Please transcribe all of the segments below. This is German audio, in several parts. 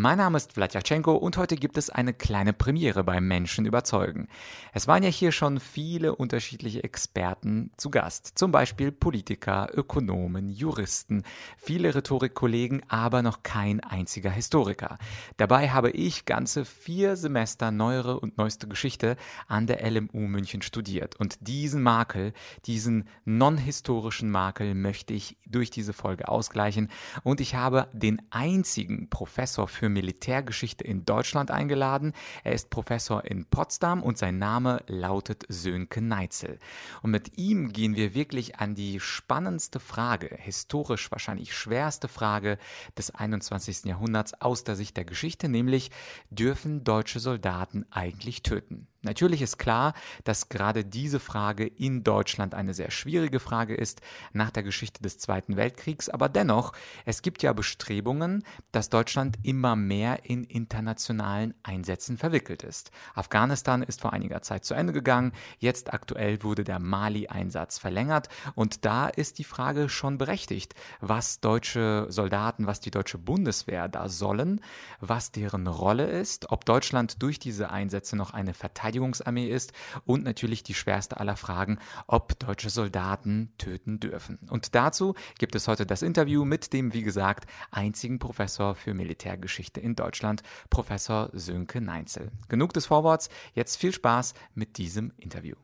Mein Name ist Vladyachenko und heute gibt es eine kleine Premiere beim Menschen überzeugen. Es waren ja hier schon viele unterschiedliche Experten zu Gast, zum Beispiel Politiker, Ökonomen, Juristen, viele Rhetorikkollegen, aber noch kein einziger Historiker. Dabei habe ich ganze vier Semester neuere und neueste Geschichte an der LMU München studiert und diesen Makel, diesen non-historischen Makel möchte ich durch diese Folge ausgleichen und ich habe den einzigen Professor für für Militärgeschichte in Deutschland eingeladen. Er ist Professor in Potsdam und sein Name lautet Sönke Neitzel. Und mit ihm gehen wir wirklich an die spannendste Frage, historisch wahrscheinlich schwerste Frage des 21. Jahrhunderts aus der Sicht der Geschichte, nämlich dürfen deutsche Soldaten eigentlich töten? Natürlich ist klar, dass gerade diese Frage in Deutschland eine sehr schwierige Frage ist nach der Geschichte des Zweiten Weltkriegs, aber dennoch, es gibt ja Bestrebungen, dass Deutschland immer mehr in internationalen Einsätzen verwickelt ist. Afghanistan ist vor einiger Zeit zu Ende gegangen, jetzt aktuell wurde der Mali-Einsatz verlängert. Und da ist die Frage schon berechtigt, was deutsche Soldaten, was die deutsche Bundeswehr da sollen, was deren Rolle ist, ob Deutschland durch diese Einsätze noch eine Verteidigung Verteidigungsarmee ist und natürlich die schwerste aller Fragen, ob deutsche Soldaten töten dürfen. Und dazu gibt es heute das Interview mit dem, wie gesagt, einzigen Professor für Militärgeschichte in Deutschland, Professor Sönke Neinzel. Genug des Vorworts, jetzt viel Spaß mit diesem Interview.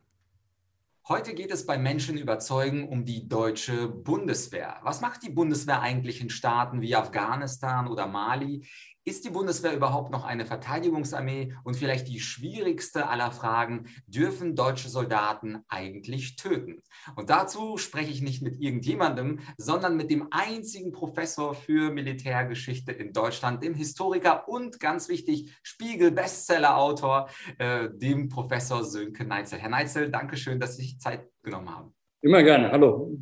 Heute geht es bei Menschen überzeugen um die deutsche Bundeswehr. Was macht die Bundeswehr eigentlich in Staaten wie Afghanistan oder Mali? Ist die Bundeswehr überhaupt noch eine Verteidigungsarmee? Und vielleicht die schwierigste aller Fragen, dürfen deutsche Soldaten eigentlich töten? Und dazu spreche ich nicht mit irgendjemandem, sondern mit dem einzigen Professor für Militärgeschichte in Deutschland, dem Historiker und ganz wichtig, Spiegel-Bestseller-Autor, äh, dem Professor Sönke Neitzel. Herr Neitzel, danke schön, dass Sie sich Zeit genommen haben. Immer gerne. Hallo.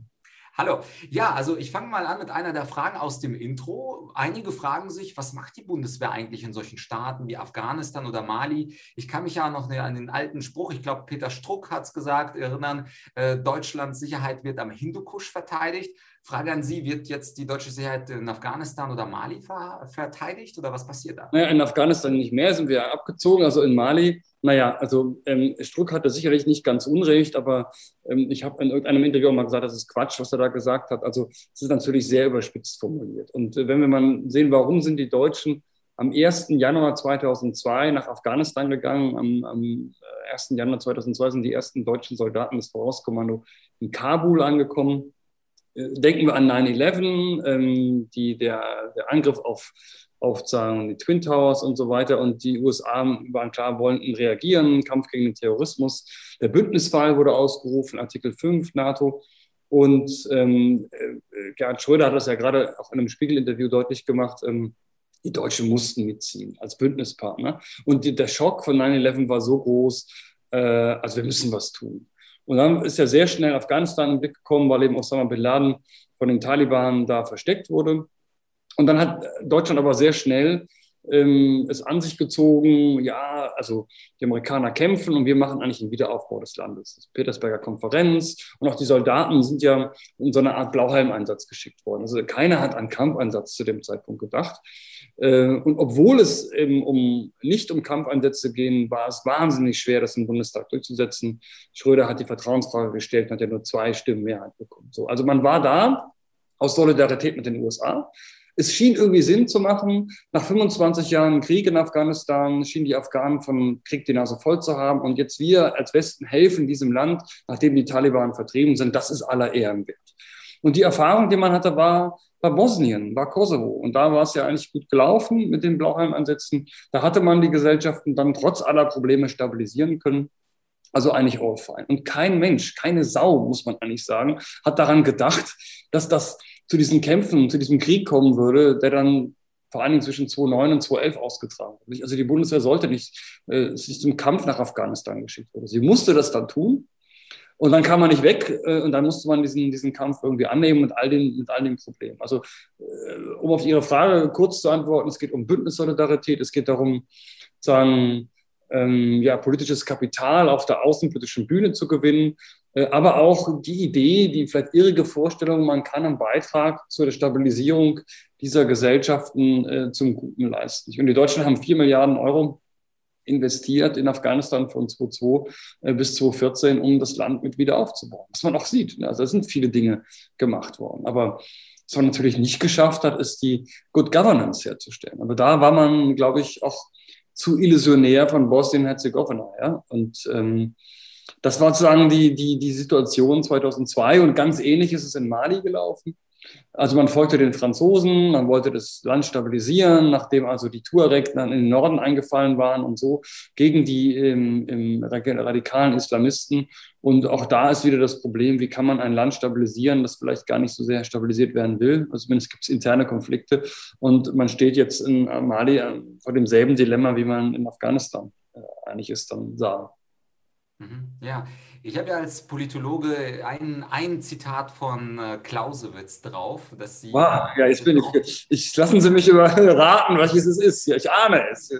Hallo. Ja, also ich fange mal an mit einer der Fragen aus dem Intro. Einige fragen sich, was macht die Bundeswehr eigentlich in solchen Staaten wie Afghanistan oder Mali? Ich kann mich ja noch an den alten Spruch, ich glaube, Peter Struck hat es gesagt, erinnern, äh, Deutschlands Sicherheit wird am Hindukusch verteidigt. Frage an Sie, wird jetzt die deutsche Sicherheit in Afghanistan oder Mali ver verteidigt oder was passiert da? Naja, in Afghanistan nicht mehr, sind wir abgezogen. Also in Mali, naja, also ähm, Struck hatte sicherlich nicht ganz Unrecht, aber ähm, ich habe in irgendeinem Interview auch mal gesagt, das ist Quatsch, was er da gesagt hat. Also es ist natürlich sehr überspitzt formuliert. Und äh, wenn wir mal sehen, warum sind die Deutschen am 1. Januar 2002 nach Afghanistan gegangen. Am, am 1. Äh, Januar 2002 sind die ersten deutschen Soldaten des Vorauskommando in Kabul angekommen. Denken wir an 9-11, ähm, die, der, der Angriff auf, auf sagen, die Twin Towers und so weiter. Und die USA waren klar, wollten reagieren, Kampf gegen den Terrorismus. Der Bündnisfall wurde ausgerufen, Artikel 5 NATO. Und ähm, äh, Gerhard Schröder hat das ja gerade auch in einem Spiegel-Interview deutlich gemacht. Ähm, die Deutschen mussten mitziehen als Bündnispartner. Und die, der Schock von 9-11 war so groß, äh, also wir müssen was tun. Und dann ist ja sehr schnell Afghanistan in Blick gekommen, weil eben Osama Bin Laden von den Taliban da versteckt wurde. Und dann hat Deutschland aber sehr schnell ähm, es an sich gezogen, ja, also die Amerikaner kämpfen und wir machen eigentlich den Wiederaufbau des Landes. Das Petersberger Konferenz und auch die Soldaten sind ja in so eine Art Blauhelm-Einsatz geschickt worden. Also keiner hat an Kampfeinsatz zu dem Zeitpunkt gedacht. Äh, und obwohl es eben um, nicht um Kampfeinsätze ging, war es wahnsinnig schwer, das im Bundestag durchzusetzen. Schröder hat die Vertrauensfrage gestellt und hat ja nur zwei Stimmen Mehrheit bekommen. So, also man war da aus Solidarität mit den USA es schien irgendwie Sinn zu machen. Nach 25 Jahren Krieg in Afghanistan schienen die Afghanen von Krieg die Nase voll zu haben. Und jetzt wir als Westen helfen diesem Land, nachdem die Taliban vertrieben sind. Das ist aller Ehren wert. Und die Erfahrung, die man hatte, war, war Bosnien, war Kosovo. Und da war es ja eigentlich gut gelaufen mit den Blauhelm-Ansätzen. Da hatte man die Gesellschaften dann trotz aller Probleme stabilisieren können. Also eigentlich all fine. Und kein Mensch, keine Sau, muss man eigentlich sagen, hat daran gedacht, dass das zu diesen Kämpfen, zu diesem Krieg kommen würde, der dann vor allen Dingen zwischen 2009 und 2011 ausgetragen wurde. Also die Bundeswehr sollte nicht äh, sich zum Kampf nach Afghanistan geschickt werden. Sie musste das dann tun. Und dann kam man nicht weg äh, und dann musste man diesen, diesen Kampf irgendwie annehmen mit all den, mit all den Problemen. Also, äh, um auf Ihre Frage kurz zu antworten, es geht um Bündnissolidarität, es geht darum, sagen, ähm, ja, politisches Kapital auf der außenpolitischen Bühne zu gewinnen aber auch die Idee, die vielleicht irrige Vorstellung, man kann einen Beitrag zur Stabilisierung dieser Gesellschaften äh, zum Guten leisten. Und die Deutschen haben vier Milliarden Euro investiert in Afghanistan von 2002 äh, bis 2014, um das Land mit wieder aufzubauen. Was man auch sieht. Ne? Also da sind viele Dinge gemacht worden. Aber was man natürlich nicht geschafft hat, ist die Good Governance herzustellen. Aber da war man, glaube ich, auch zu illusionär von Bosnien-Herzegowina. Ja? Und ähm, das war sozusagen die, die, die Situation 2002 und ganz ähnlich ist es in Mali gelaufen. Also man folgte den Franzosen, man wollte das Land stabilisieren, nachdem also die Tuareg dann in den Norden eingefallen waren und so gegen die ähm, ähm, radikalen Islamisten. Und auch da ist wieder das Problem, wie kann man ein Land stabilisieren, das vielleicht gar nicht so sehr stabilisiert werden will. Also zumindest gibt es interne Konflikte. Und man steht jetzt in Mali äh, vor demselben Dilemma, wie man in Afghanistan äh, eigentlich ist, dann sah. Mhm. Ja, ich habe ja als Politologe ein, ein Zitat von äh, Clausewitz drauf, dass Sie. Wow, ja, jetzt bin ich. ich lassen Sie mich überraten, welches es ist. Ja, ich ahne es.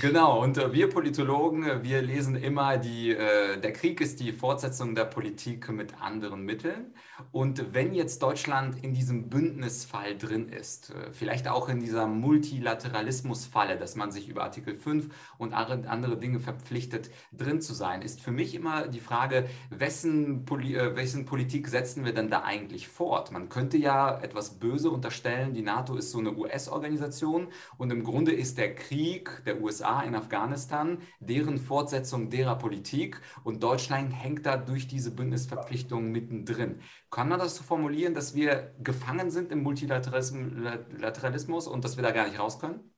Genau, und äh, wir Politologen, äh, wir lesen immer, die, äh, der Krieg ist die Fortsetzung der Politik mit anderen Mitteln. Und wenn jetzt Deutschland in diesem Bündnisfall drin ist, vielleicht auch in dieser Multilateralismusfalle, dass man sich über Artikel 5 und andere Dinge verpflichtet, drin zu sein, ist für mich immer die Frage, Frage, wessen, Poli äh, wessen Politik setzen wir denn da eigentlich fort? Man könnte ja etwas böse unterstellen, die NATO ist so eine US-Organisation und im Grunde ist der Krieg der USA in Afghanistan deren Fortsetzung derer Politik und Deutschland hängt da durch diese Bündnisverpflichtungen mittendrin. Kann man das so formulieren, dass wir gefangen sind im Multilateralismus und dass wir da gar nicht raus können?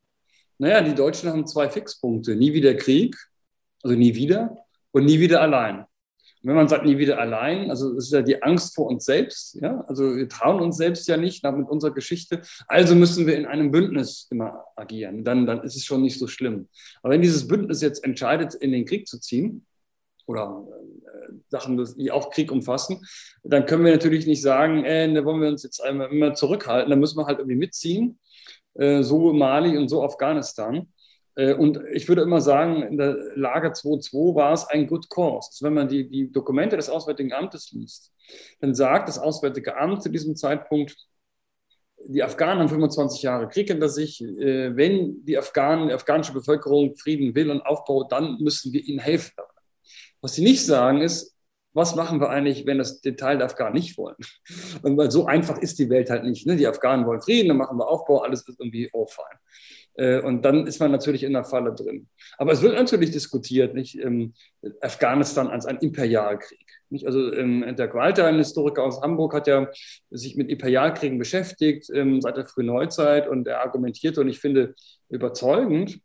Naja, die Deutschen haben zwei Fixpunkte. Nie wieder Krieg, also nie wieder, und nie wieder allein wenn man sagt, nie wieder allein, also es ist ja die Angst vor uns selbst, ja, also wir trauen uns selbst ja nicht mit unserer Geschichte, also müssen wir in einem Bündnis immer agieren, dann, dann ist es schon nicht so schlimm. Aber wenn dieses Bündnis jetzt entscheidet, in den Krieg zu ziehen, oder äh, Sachen, die auch Krieg umfassen, dann können wir natürlich nicht sagen, äh, da wollen wir uns jetzt einmal immer zurückhalten, da müssen wir halt irgendwie mitziehen, äh, so Mali und so Afghanistan. Äh, und ich würde immer sagen, in der Lage 2.2 war es ein Good Cause. Also wenn man die, die Dokumente des Auswärtigen Amtes liest, dann sagt das Auswärtige Amt zu diesem Zeitpunkt, die Afghanen haben 25 Jahre Krieg hinter sich. Äh, wenn die Afghanen, die afghanische Bevölkerung Frieden will und Aufbau, dann müssen wir ihnen helfen. Was sie nicht sagen ist, was machen wir eigentlich, wenn das den Teil der Afghanen nicht wollen? Und weil so einfach ist die Welt halt nicht. Ne? Die Afghanen wollen Frieden, dann machen wir Aufbau, alles ist irgendwie all fine. Äh, und dann ist man natürlich in der Falle drin. Aber es wird natürlich diskutiert, nicht ähm, Afghanistan als ein Imperialkrieg. Nicht? Also ähm, der Walter, ein Historiker aus Hamburg, hat ja sich mit Imperialkriegen beschäftigt ähm, seit der frühen Neuzeit und er argumentiert und ich finde überzeugend,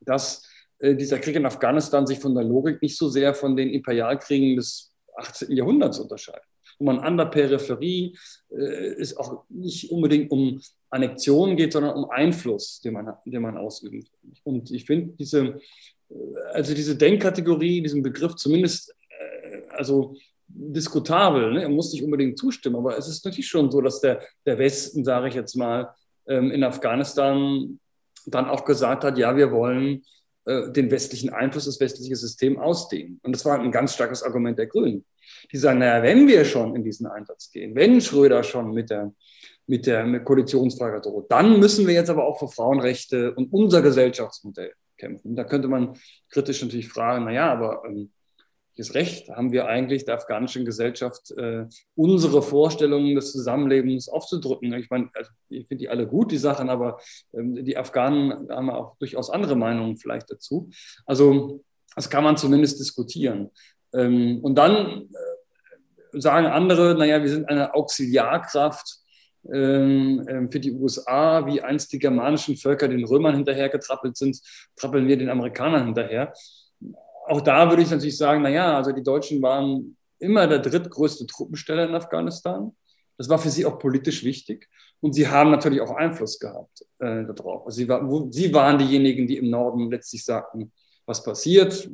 dass äh, dieser Krieg in Afghanistan sich von der Logik nicht so sehr von den Imperialkriegen des 18. Jahrhunderts unterscheidet wo man an der Peripherie äh, es auch nicht unbedingt um Annexion geht, sondern um Einfluss, den man, den man will. Und ich finde diese, äh, also diese Denkkategorie, diesen Begriff zumindest, äh, also diskutabel. Ne? Er muss nicht unbedingt zustimmen, aber es ist natürlich schon so, dass der, der Westen, sage ich jetzt mal, ähm, in Afghanistan dann auch gesagt hat, ja, wir wollen äh, den westlichen Einfluss, das westliche System ausdehnen. Und das war ein ganz starkes Argument der Grünen. Die sagen, naja, wenn wir schon in diesen Einsatz gehen, wenn Schröder schon mit der, mit der Koalitionsfrage droht, dann müssen wir jetzt aber auch für Frauenrechte und unser Gesellschaftsmodell kämpfen. Da könnte man kritisch natürlich fragen, naja, aber ähm, Recht haben wir eigentlich der afghanischen Gesellschaft, äh, unsere Vorstellungen des Zusammenlebens aufzudrücken? Ich meine, also ich finde die alle gut, die Sachen, aber ähm, die Afghanen haben auch durchaus andere Meinungen vielleicht dazu. Also das kann man zumindest diskutieren. Ähm, und dann äh, sagen andere, naja, wir sind eine Auxiliarkraft für die USA, wie einst die germanischen Völker den Römern hinterhergetrappelt sind, trappeln wir den Amerikanern hinterher. Auch da würde ich natürlich sagen, naja, also die Deutschen waren immer der drittgrößte Truppensteller in Afghanistan. Das war für sie auch politisch wichtig. Und sie haben natürlich auch Einfluss gehabt äh, darauf. Also sie, war, wo, sie waren diejenigen, die im Norden letztlich sagten, was passiert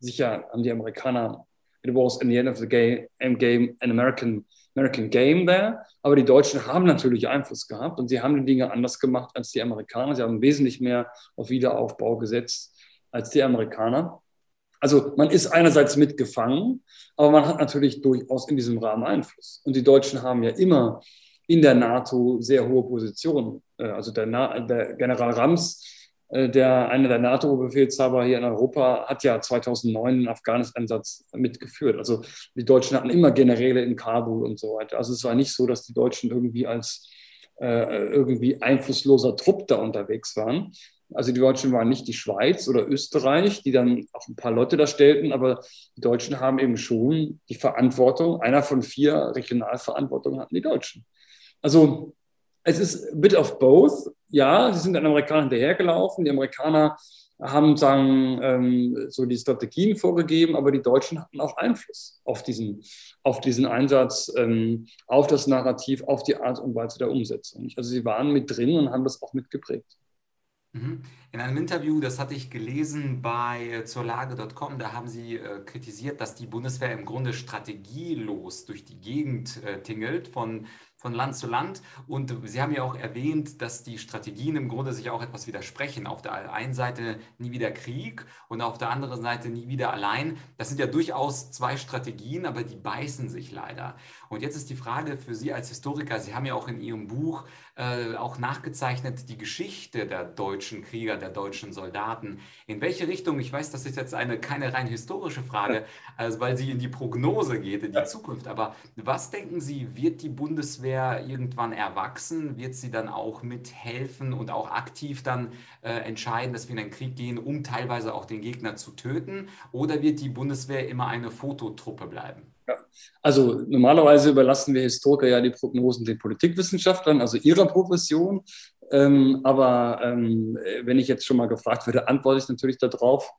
sicher haben die Amerikaner, it was in the end of the game, game an American, American game there. Aber die Deutschen haben natürlich Einfluss gehabt und sie haben die Dinge anders gemacht als die Amerikaner. Sie haben wesentlich mehr auf Wiederaufbau gesetzt als die Amerikaner. Also man ist einerseits mitgefangen, aber man hat natürlich durchaus in diesem Rahmen Einfluss. Und die Deutschen haben ja immer in der NATO sehr hohe Positionen. Äh, also der, der General Rams, der einer der NATO-Befehlshaber hier in Europa, hat ja 2009 den Afghanistan-Einsatz mitgeführt. Also die Deutschen hatten immer Generäle in Kabul und so weiter. Also es war nicht so, dass die Deutschen irgendwie als äh, irgendwie einflussloser Trupp da unterwegs waren. Also die Deutschen waren nicht die Schweiz oder Österreich, die dann auch ein paar Leute da stellten, aber die Deutschen haben eben schon die Verantwortung. Einer von vier Regionalverantwortungen hatten die Deutschen. Also es ist a bit of both. Ja, sie sind den Amerikanern hinterhergelaufen. Die Amerikaner haben sagen, ähm, so die Strategien vorgegeben, aber die Deutschen hatten auch Einfluss auf diesen, auf diesen Einsatz, ähm, auf das Narrativ, auf die Art und Weise der Umsetzung. Also sie waren mit drin und haben das auch mitgeprägt. Mhm. In einem Interview, das hatte ich gelesen bei äh, zurlage.com, da haben Sie äh, kritisiert, dass die Bundeswehr im Grunde strategielos durch die Gegend äh, tingelt, von von Land zu Land. Und Sie haben ja auch erwähnt, dass die Strategien im Grunde sich auch etwas widersprechen. Auf der einen Seite nie wieder Krieg und auf der anderen Seite nie wieder allein. Das sind ja durchaus zwei Strategien, aber die beißen sich leider. Und jetzt ist die Frage für Sie als Historiker, Sie haben ja auch in Ihrem Buch äh, auch nachgezeichnet die Geschichte der deutschen Krieger, der deutschen Soldaten. In welche Richtung, ich weiß, das ist jetzt eine keine rein historische Frage, also weil sie in die Prognose geht, in die Zukunft, aber was denken Sie, wird die Bundeswehr irgendwann erwachsen? Wird sie dann auch mithelfen und auch aktiv dann äh, entscheiden, dass wir in einen Krieg gehen, um teilweise auch den Gegner zu töten? Oder wird die Bundeswehr immer eine Fototruppe bleiben? Ja. Also normalerweise überlassen wir Historiker ja die Prognosen den Politikwissenschaftlern, also ihrer Profession. Ähm, aber ähm, wenn ich jetzt schon mal gefragt werde, antworte ich natürlich darauf.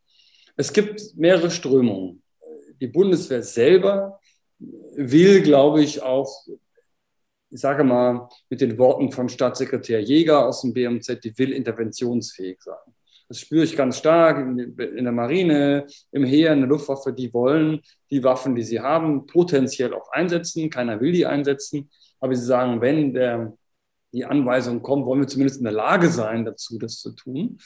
Es gibt mehrere Strömungen. Die Bundeswehr selber will, glaube ich, auch, ich sage mal mit den Worten von Staatssekretär Jäger aus dem BMZ, die will interventionsfähig sein. Das spüre ich ganz stark in, der Marine, im Heer, in der Luftwaffe. Die wollen die Waffen, die sie haben, potenziell auch einsetzen. Keiner will die einsetzen. Aber sie sagen, wenn der, die Anweisung kommt, wollen wir zumindest in der Lage sein, dazu das zu tun.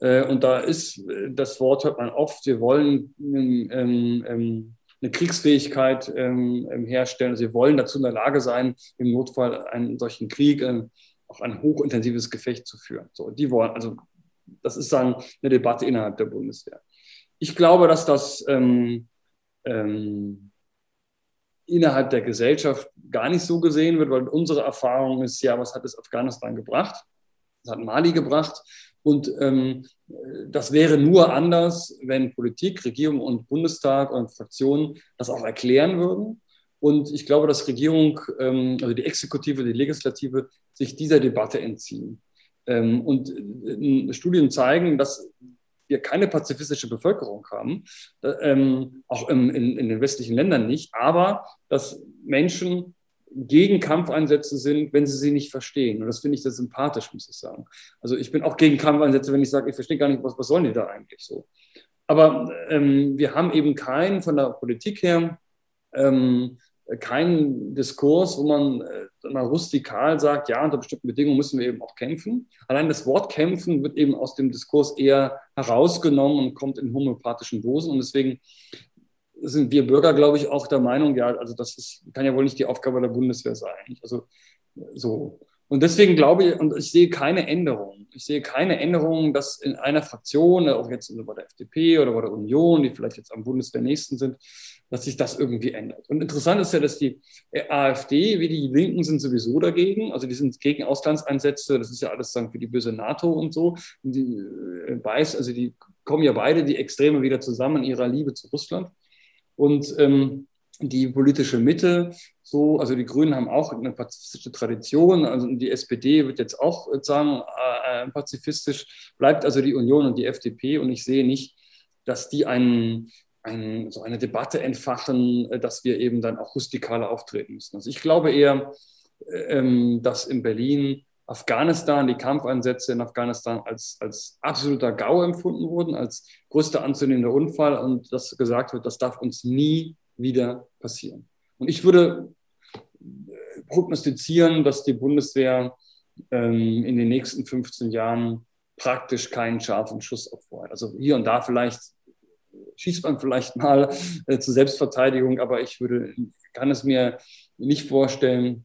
Äh, und da ist das Wort, hört man oft, wir wollen ähm, ähm, eine Kriegsfähigkeit ähm, herstellen. Sie wollen dazu in der Lage sein, im Notfall einen solchen Krieg, auch ein hochintensives Gefecht zu führen. So, die wollen, also das ist dann eine Debatte innerhalb der Bundeswehr. Ich glaube, dass das ähm, ähm, innerhalb der Gesellschaft gar nicht so gesehen wird, weil unsere Erfahrung ist ja, was hat es Afghanistan gebracht? Das hat Mali gebracht. Und ähm, das wäre nur anders, wenn Politik, Regierung und Bundestag und Fraktionen das auch erklären würden. Und ich glaube, dass Regierung, ähm, also die Exekutive, die Legislative, sich dieser Debatte entziehen. Ähm, und äh, Studien zeigen, dass wir keine pazifistische Bevölkerung haben, ähm, auch in, in, den westlichen Ländern nicht, aber dass Menschen gegen Kampfeinsätze sind, wenn sie sie nicht verstehen. Und das finde ich sehr sympathisch, muss ich sagen. Also ich bin auch gegen Kampfeinsätze, wenn ich sage, ich verstehe gar nicht, was, was sollen die da eigentlich so. Aber ähm, wir haben eben keinen von der Politik her ähm, kein Diskurs, wo man äh, mal rustikal sagt, ja, unter bestimmten Bedingungen müssen wir eben auch kämpfen. Allein das Wort kämpfen wird eben aus dem Diskurs eher herausgenommen und kommt in homöopathischen Dosen. Und deswegen sind wir Bürger, glaube ich, auch der Meinung, ja, also das ist, kann ja wohl nicht die Aufgabe der Bundeswehr sein. Also so. Und deswegen glaube ich, und ich sehe keine Änderung. Ich sehe keine Änderung, dass in einer Fraktion, auch jetzt bei der FDP oder bei der Union, die vielleicht jetzt am Bundeswehr nächsten sind, dass sich das irgendwie ändert. Und interessant ist ja, dass die AfD wie die Linken sind sowieso dagegen. Also die sind gegen Auslandseinsätze. Das ist ja alles sagen für die böse NATO und so. Und die äh, weiß, also die kommen ja beide die Extreme wieder zusammen in ihrer Liebe zu Russland. Und ähm, die politische Mitte, so, also die Grünen haben auch eine pazifistische Tradition, also die SPD wird jetzt auch sagen, äh, äh, pazifistisch, bleibt also die Union und die FDP und ich sehe nicht, dass die einen, ein, so eine Debatte entfachen, äh, dass wir eben dann auch rustikaler auftreten müssen. Also ich glaube eher, ähm, dass in Berlin Afghanistan, die Kampfeinsätze in Afghanistan als, als absoluter GAU empfunden wurden, als größter anzunehmender Unfall und dass gesagt wird, das darf uns nie wieder passieren. Und ich würde äh, prognostizieren, dass die Bundeswehr ähm, in den nächsten 15 Jahren praktisch keinen scharfen Schuss abfeuert. Also hier und da vielleicht schießt man vielleicht mal äh, zur Selbstverteidigung, aber ich würde, kann es mir nicht vorstellen,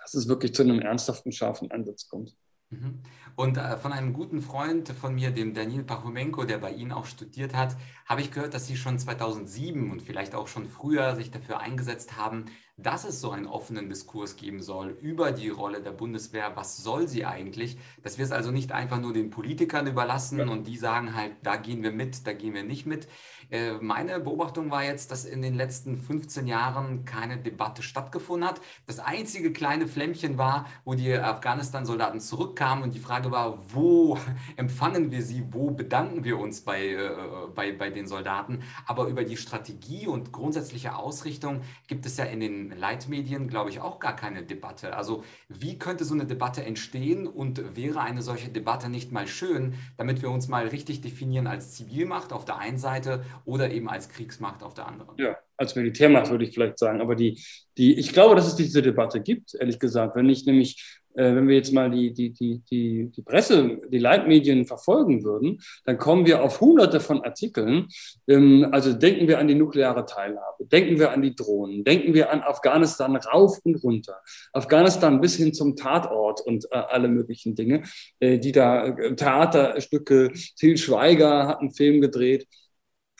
dass es wirklich zu einem ernsthaften, scharfen Einsatz kommt. Mhm. Und äh, von einem guten Freund von mir, dem Daniel Pachumenko, der bei Ihnen auch studiert hat, habe ich gehört, dass Sie schon 2007 und vielleicht auch schon früher sich dafür eingesetzt haben, dass es so einen offenen Diskurs geben soll über die Rolle der Bundeswehr. Was soll sie eigentlich? Dass wir es also nicht einfach nur den Politikern überlassen ja. und die sagen halt, da gehen wir mit, da gehen wir nicht mit. Äh, meine Beobachtung war jetzt, dass in den letzten 15 Jahren keine Debatte stattgefunden hat. Das einzige kleine Flämmchen war, wo die Afghanistan-Soldaten zurückkamen und die Frage war, wo empfangen wir sie, wo bedanken wir uns bei, äh, bei, bei den Soldaten. Aber über die Strategie und grundsätzliche Ausrichtung gibt es ja in den Leitmedien, glaube ich, auch gar keine Debatte. Also wie könnte so eine Debatte entstehen und wäre eine solche Debatte nicht mal schön, damit wir uns mal richtig definieren als Zivilmacht auf der einen Seite oder eben als Kriegsmacht auf der anderen. Ja, als Militärmacht würde ich vielleicht sagen. Aber die, die, ich glaube, dass es diese Debatte gibt, ehrlich gesagt. Wenn ich nämlich, wenn wir jetzt mal die, die, die, die, die Presse, die Leitmedien verfolgen würden, dann kommen wir auf hunderte von Artikeln. Ähm, also denken wir an die nukleare Teilhabe, denken wir an die Drohnen, denken wir an Afghanistan rauf und runter. Afghanistan bis hin zum Tatort und äh, alle möglichen Dinge, äh, die da, äh, Theaterstücke, Til Schweiger hat einen Film gedreht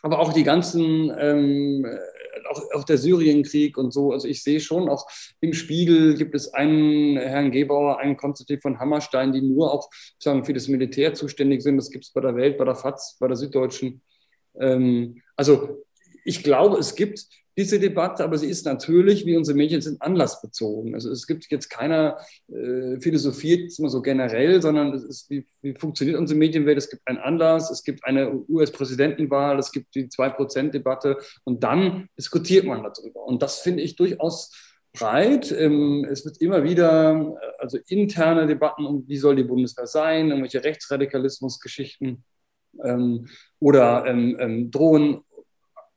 aber auch die ganzen, ähm, auch, auch der Syrienkrieg und so. Also ich sehe schon, auch im Spiegel gibt es einen Herrn Gebauer, einen Konstantin von Hammerstein, die nur auch sagen, für das Militär zuständig sind. Das gibt es bei der Welt, bei der FAZ, bei der Süddeutschen. Ähm, also ich glaube, es gibt diese Debatte, aber sie ist natürlich, wie unsere Medien sind, anlassbezogen. Also es gibt jetzt keiner äh, philosophiert immer so generell, sondern es ist, wie, wie funktioniert unsere Medienwelt? Es gibt einen Anlass, es gibt eine US-Präsidentenwahl, es gibt die Zwei-Prozent-Debatte und dann diskutiert man darüber. Und das finde ich durchaus breit. Ähm, es wird immer wieder, also interne Debatten um, wie soll die Bundeswehr sein, irgendwelche Rechtsradikalismusgeschichten ähm, oder ähm, ähm, Drohnen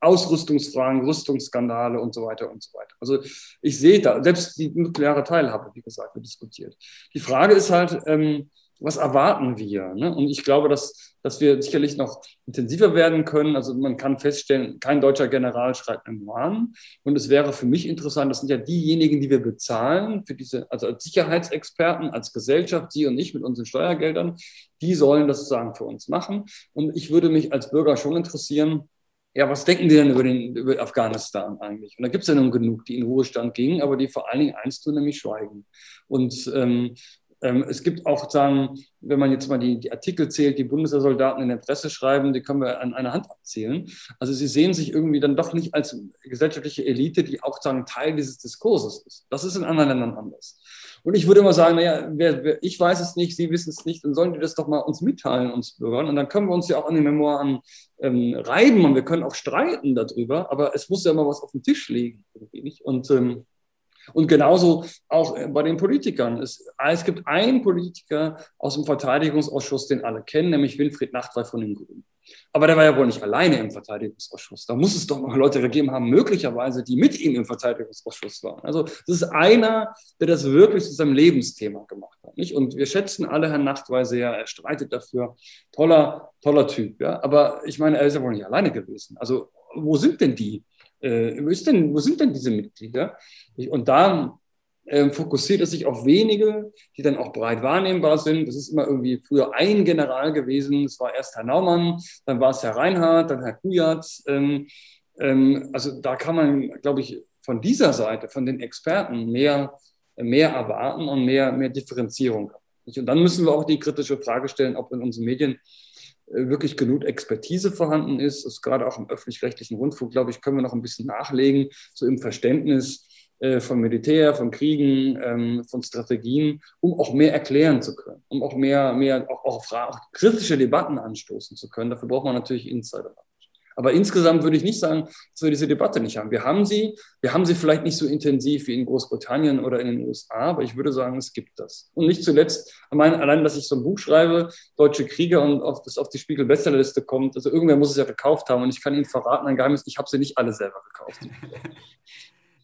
Ausrüstungsfragen, Rüstungsskandale und so weiter und so weiter. Also ich sehe da, selbst die nukleare Teilhabe, wie gesagt, wird diskutiert. Die Frage ist halt, ähm, was erwarten wir? Ne? Und ich glaube, dass, dass wir sicherlich noch intensiver werden können. Also man kann feststellen, kein deutscher General schreibt Memoiren. Und es wäre für mich interessant, das sind ja diejenigen, die wir bezahlen, für diese, also als Sicherheitsexperten, als Gesellschaft, Sie und ich mit unseren Steuergeldern, die sollen das sozusagen für uns machen. Und ich würde mich als Bürger schon interessieren, ja, was denken die denn über, den, über Afghanistan eigentlich? Und da gibt es ja nun genug, die in Ruhestand gingen, aber die vor allen Dingen eins tun, nämlich schweigen. Und ähm, ähm, es gibt auch, sagen, wenn man jetzt mal die, die Artikel zählt, die Bundeswehrsoldaten in der Presse schreiben, die können wir an einer Hand abzählen. Also sie sehen sich irgendwie dann doch nicht als gesellschaftliche Elite, die auch sagen, Teil dieses Diskurses ist. Das ist in anderen Ländern anders. Und ich würde immer sagen, naja, wer, wer, ich weiß es nicht, Sie wissen es nicht, dann sollen die das doch mal uns mitteilen, uns Bürgern. Und dann können wir uns ja auch an den Memoiren ähm, reiben und wir können auch streiten darüber, aber es muss ja immer was auf dem Tisch liegen. Irgendwie nicht? Und, ähm, und genauso auch bei den Politikern. Es, es gibt einen Politiker aus dem Verteidigungsausschuss, den alle kennen, nämlich Winfried Nachtwey von den Grünen. Aber der war ja wohl nicht alleine im Verteidigungsausschuss. Da muss es doch noch Leute gegeben haben, möglicherweise, die mit ihm im Verteidigungsausschuss waren. Also das ist einer, der das wirklich zu seinem Lebensthema gemacht hat. Nicht? Und wir schätzen alle Herrn Nachtwey sehr. Er streitet dafür. Toller, toller Typ. Ja? Aber ich meine, er ist ja wohl nicht alleine gewesen. Also wo sind denn die? Äh, wo, ist denn, wo sind denn diese Mitglieder? Und da ähm, fokussiert es sich auf wenige, die dann auch breit wahrnehmbar sind. Das ist immer irgendwie früher ein General gewesen. Es war erst Herr Naumann, dann war es Herr Reinhardt, dann Herr Kujat. Ähm, ähm, also da kann man, glaube ich, von dieser Seite, von den Experten mehr, mehr erwarten und mehr, mehr Differenzierung. Und dann müssen wir auch die kritische Frage stellen, ob in unseren Medien äh, wirklich genug Expertise vorhanden ist. Ist gerade auch im öffentlich-rechtlichen Rundfunk, glaube ich, können wir noch ein bisschen nachlegen, so im Verständnis äh, von Militär, von Kriegen, ähm, von Strategien, um auch mehr erklären zu können, um auch mehr, mehr auch, auch, auch kritische Debatten anstoßen zu können. Dafür braucht man natürlich Insider. Aber insgesamt würde ich nicht sagen, dass wir diese Debatte nicht haben. Wir haben sie, wir haben sie vielleicht nicht so intensiv wie in Großbritannien oder in den USA, aber ich würde sagen, es gibt das. Und nicht zuletzt, allein, dass ich so ein Buch schreibe, Deutsche Kriege und auf, das auf die Spiegel-Bestsellerliste kommt, also irgendwer muss es ja gekauft haben und ich kann Ihnen verraten, ein Geheimnis, ich habe sie nicht alle selber gekauft.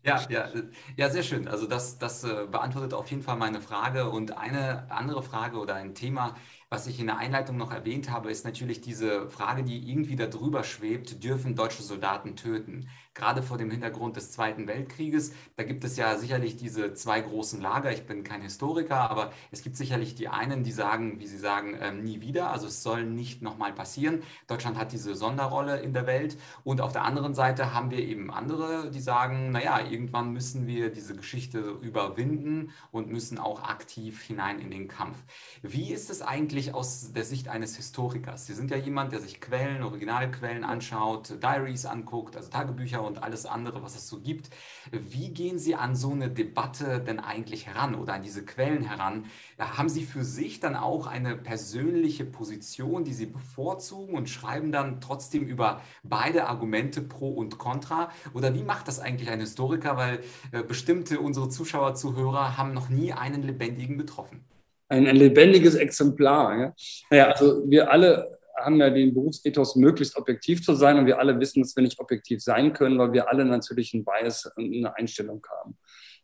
Ja, ja, ja, sehr schön. Also das, das äh, beantwortet auf jeden Fall meine Frage. Und eine andere Frage oder ein Thema, Was ich in der Einleitung noch erwähnt habe, ist natürlich diese Frage, die irgendwie darüber schwebt, dürfen deutsche Soldaten töten? Gerade vor dem Hintergrund des Zweiten Weltkrieges, da gibt es ja sicherlich diese zwei großen Lager. Ich bin kein Historiker, aber es gibt sicherlich die einen, die sagen, wie Sie sagen, ähm, nie wieder. Also es soll nicht nochmal passieren. Deutschland hat diese Sonderrolle in der Welt. Und auf der anderen Seite haben wir eben andere, die sagen, naja, irgendwann müssen wir diese Geschichte überwinden und müssen auch aktiv hinein in den Kampf. Wie ist es eigentlich aus der Sicht eines Historikers? Sie sind ja jemand, der sich Quellen, Originalquellen anschaut, Diaries anguckt, also Tagebücher und alles andere, was es so gibt. Wie gehen Sie an so eine Debatte denn eigentlich heran oder an diese Quellen heran? Haben Sie für sich dann auch eine persönliche Position, die Sie bevorzugen und schreiben dann trotzdem über beide Argumente pro und contra? Oder wie macht das eigentlich ein Historiker? Weil äh, bestimmte unsere Zuschauer, Zuhörer haben noch nie einen Lebendigen getroffen ein, ein lebendiges Exemplar. Ja? Naja, also wir alle haben ja den Berufsethos, möglichst objektiv zu sein und wir alle wissen, dass wir nicht objektiv sein können, weil wir alle natürlich einen Bias eine Einstellung haben.